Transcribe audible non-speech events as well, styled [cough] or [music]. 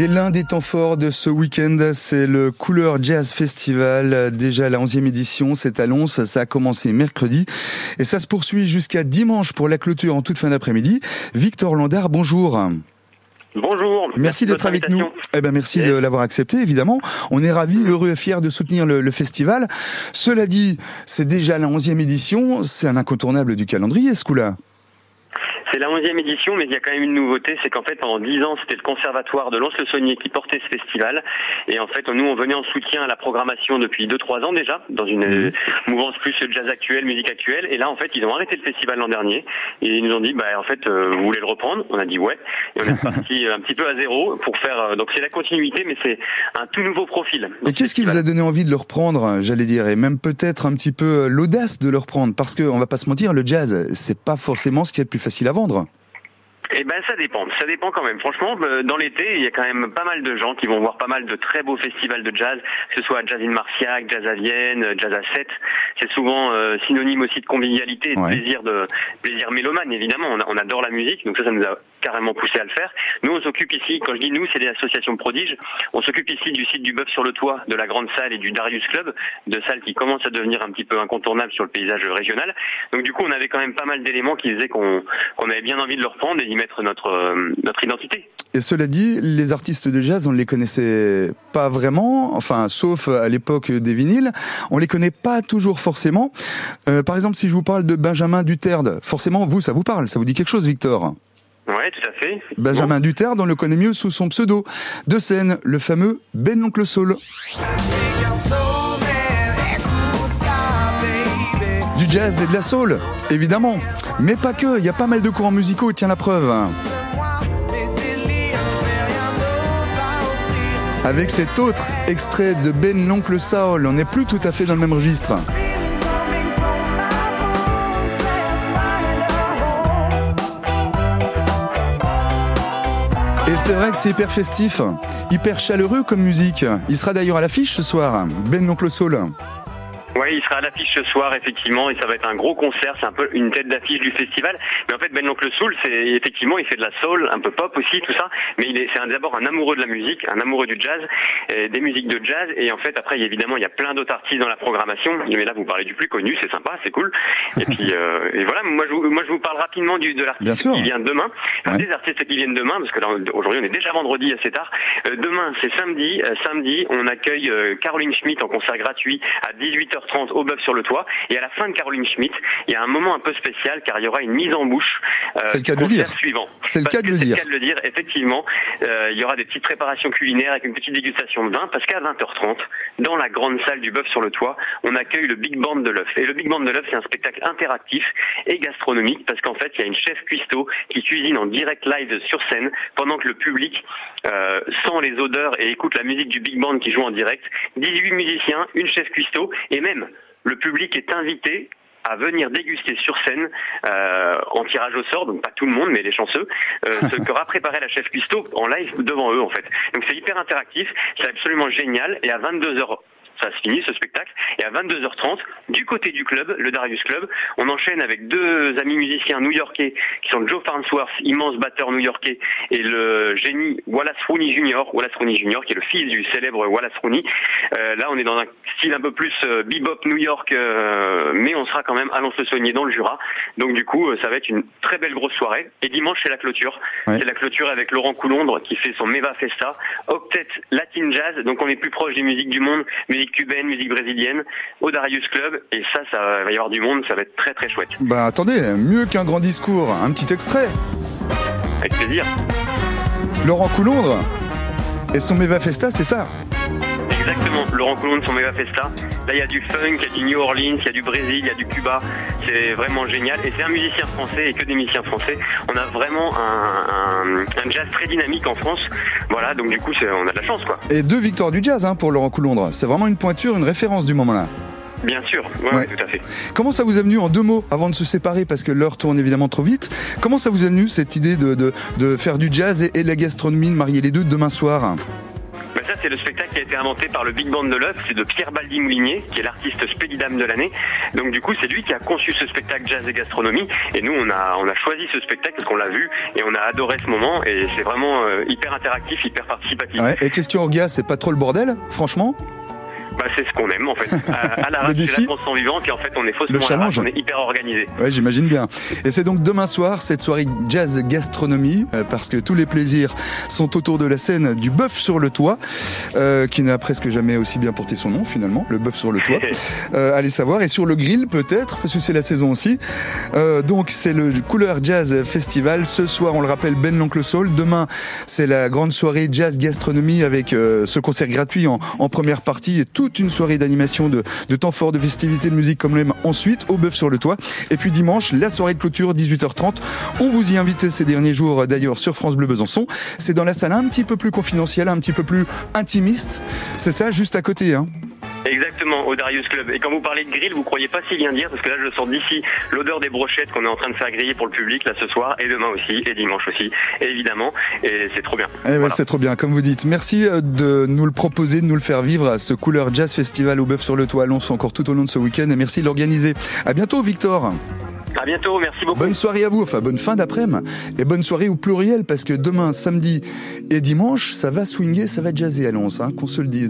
Et l'un des temps forts de ce week-end, c'est le Couleur Jazz Festival. Déjà la 11e édition, c'est à Lons. Ça a commencé mercredi et ça se poursuit jusqu'à dimanche pour la clôture en toute fin d'après-midi. Victor Landard, bonjour. Bonjour. Merci, d'être avec nous. Eh ben, merci de l'avoir accepté, évidemment. On est ravis, heureux et fiers de soutenir le, le festival. Cela dit, c'est déjà la 11e édition. C'est un incontournable du calendrier, ce coup-là. C'est la 11e édition, mais il y a quand même une nouveauté, c'est qu'en fait pendant 10 ans c'était le conservatoire de Lons-le-Saunier qui portait ce festival, et en fait nous on venait en soutien à la programmation depuis 2-3 ans déjà, dans une mmh. mouvance plus jazz actuelle, musique actuelle, et là en fait ils ont arrêté le festival l'an dernier, et ils nous ont dit bah en fait euh, vous voulez le reprendre? On a dit ouais, et on est [laughs] parti un petit peu à zéro pour faire, euh, donc c'est la continuité, mais c'est un tout nouveau profil. Et qu'est-ce qui vous a donné envie de le reprendre, j'allais dire, et même peut-être un petit peu euh, l'audace de le reprendre, parce qu'on va pas se mentir, le jazz c'est pas forcément ce qui est le plus facile à vendre. Eh ben ça dépend, ça dépend quand même. Franchement, euh, dans l'été, il y a quand même pas mal de gens qui vont voir pas mal de très beaux festivals de jazz, que ce soit Jazz in Marciac, Jazz à Vienne, Jazz à 7. C'est souvent euh, synonyme aussi de convivialité et de plaisir de plaisir mélomane évidemment. On, adore la musique, donc ça, ça nous a carrément poussé à le faire. Nous, on s'occupe ici, quand je dis nous, c'est l'association Prodige. On s'occupe ici du site du Bœuf sur le toit, de la grande salle et du Darius Club, de salles qui commencent à devenir un petit peu incontournables sur le paysage régional. Donc du coup, on avait quand même pas mal d'éléments qui faisaient qu'on qu'on avait bien envie de le reprendre et d'y mettre notre euh, notre identité. Et cela dit, les artistes de jazz, on ne les connaissait pas vraiment, enfin, sauf à l'époque des vinyles. On les connaît pas toujours forcément. Euh, par exemple, si je vous parle de Benjamin Duterte, forcément, vous, ça vous parle, ça vous dit quelque chose, Victor Oui, tout à fait. Benjamin Duterte, on le connaît mieux sous son pseudo de scène, le fameux Ben l'oncle Soul. Du jazz et de la soul, évidemment. Mais pas que, il y a pas mal de courants musicaux, tiens la preuve. Avec cet autre extrait de Ben l'oncle Saul, on n'est plus tout à fait dans le même registre. Et c'est vrai que c'est hyper festif, hyper chaleureux comme musique. Il sera d'ailleurs à l'affiche ce soir, Ben l'oncle Saul. Oui, il sera à l'affiche ce soir, effectivement, et ça va être un gros concert. C'est un peu une tête d'affiche du festival. Mais en fait, Ben l'oncle Soul, c'est effectivement, il fait de la soul, un peu pop aussi, tout ça. Mais il est, c'est d'abord un amoureux de la musique, un amoureux du jazz, des musiques de jazz. Et en fait, après, évidemment, il y a plein d'autres artistes dans la programmation. Mais là, vous parlez du plus connu, c'est sympa, c'est cool. Et puis, [laughs] euh, et voilà, moi je, vous, moi, je vous parle rapidement du, de l'artiste qui vient demain. Des artistes qui viennent demain, parce que là, aujourd'hui, on est déjà vendredi assez tard. Euh, demain, c'est samedi. Euh, samedi, on accueille Caroline Schmitt en concert gratuit à 18h au bœuf sur le toit. Et à la fin de Caroline Schmidt, il y a un moment un peu spécial car il y aura une mise en bouche. Euh, c'est le cas de le dire. Suivant. C'est le cas de le dire. C'est le cas de le dire. Effectivement, euh, il y aura des petites préparations culinaires avec une petite dégustation de vin parce qu'à 20h30, dans la grande salle du bœuf sur le toit, on accueille le Big Band de l'œuf. Et le Big Band de l'œuf, c'est un spectacle interactif et gastronomique parce qu'en fait, il y a une chef cuistot qui cuisine en direct live sur scène pendant que le public euh, sent les odeurs et écoute la musique du Big Band qui joue en direct. 18 musiciens, une chef cuistot et même le public est invité à venir déguster sur scène euh, en tirage au sort, donc pas tout le monde, mais les chanceux, euh, ce qu'aura [laughs] préparé la chef Cuisto en live devant eux en fait. Donc c'est hyper interactif, c'est absolument génial, et à 22h ça se finit ce spectacle. Et à 22h30, du côté du club, le Darius Club, on enchaîne avec deux amis musiciens new-yorkais qui sont Joe Farnsworth, immense batteur new-yorkais, et le génie Wallace Rooney Jr. Wallace Rooney Jr. qui est le fils du célèbre Wallace Rooney. Euh, là, on est dans un style un peu plus euh, bebop New York, euh, mais on sera quand même à Lons-le-Saunier dans le Jura. Donc du coup, ça va être une très belle grosse soirée. Et dimanche, c'est la clôture. C'est la clôture avec Laurent Coulondre qui fait son Meva Festa, Octet Latin Jazz. Donc on est plus proche des musiques du monde, musique cubaine, musique brésilienne, au Darius Club. Et ça, ça va y avoir du monde, ça va être très très chouette. Bah attendez, mieux qu'un grand discours, un petit extrait. Avec plaisir. Laurent Coulondre et son Meva Festa, c'est ça? Exactement, Laurent Coulondre, son Mega Festa. Là, il y a du funk, il y a du New Orleans, il y a du Brésil, il y a du Cuba. C'est vraiment génial. Et c'est un musicien français et que des musiciens français. On a vraiment un, jazz très dynamique en France. Voilà, donc du coup, on a de la chance, quoi. Et deux victoires du jazz hein, pour Laurent Coulondre. C'est vraiment une pointure, une référence du moment là. Bien sûr, ouais, tout à fait. Comment ça vous est venu en deux mots avant de se séparer parce que l'heure tourne évidemment trop vite Comment ça vous est venu cette idée de, de, faire du jazz et, et la gastronomie, de marier les deux demain soir? C'est le spectacle qui a été inventé par le Big Band de l'œuf, c'est de Pierre Baldi Moulinier, qui est l'artiste Spédidame de l'année. Donc du coup, c'est lui qui a conçu ce spectacle jazz et gastronomie. Et nous, on a, choisi ce spectacle parce qu'on l'a vu et on a adoré ce moment. Et c'est vraiment euh, hyper interactif, hyper participatif. Et question orga, c'est pas trop le bordel, franchement? Bah, c'est ce qu'on aime en fait. [laughs] À, à la défi c'est la constant vivante et en fait on est faussement Le à l'arrache, challenge. on est hyper organisé. Ouais, j'imagine bien. Et c'est donc demain soir cette soirée jazz gastronomie euh, parce que tous les plaisirs sont autour de la scène du bœuf sur le toit, euh, qui n'a presque jamais aussi bien porté son nom finalement, le bœuf sur le toit. [laughs] Euh, allez savoir et sur le grill peut-être parce que c'est la saison aussi. Euh, donc c'est le Couleur Jazz Festival. Ce soir, on le rappelle, Ben l'oncle Soul. Demain, c'est la grande soirée jazz gastronomie avec euh, ce concert gratuit en, en première partie et toute une soirée d'animation de, temps fort, de festivités de musique comme l'aime ensuite au bœuf sur le toit. Et puis dimanche, la soirée de clôture 18h30. On vous y invite ces derniers jours d'ailleurs sur France Bleu Besançon. C'est dans la salle un petit peu plus confidentielle, un petit peu plus intimiste. C'est ça, juste à côté. Hein. Exactement, au Darius Club. Et quand vous parlez de grill, vous croyez pas si bien dire, parce que là je sors d'ici l'odeur des brochettes qu'on est en train de faire griller pour le public là ce soir, et demain aussi, et dimanche aussi, évidemment. Et c'est trop bien. Eh Voilà. c'est trop bien, comme vous dites. Merci euh, de nous le proposer, de nous le faire vivre à ce Couleur Jazz Festival au bœuf sur le toit. Allons encore tout au long de ce week-end et merci de l'organiser. À bientôt, Victor. À bientôt, merci beaucoup. Bonne soirée à vous, enfin bonne fin d'après-midi et bonne soirée au pluriel parce que demain, samedi et dimanche, ça va swinguer, ça va jazzer à l'once, hein, qu'on se le dise.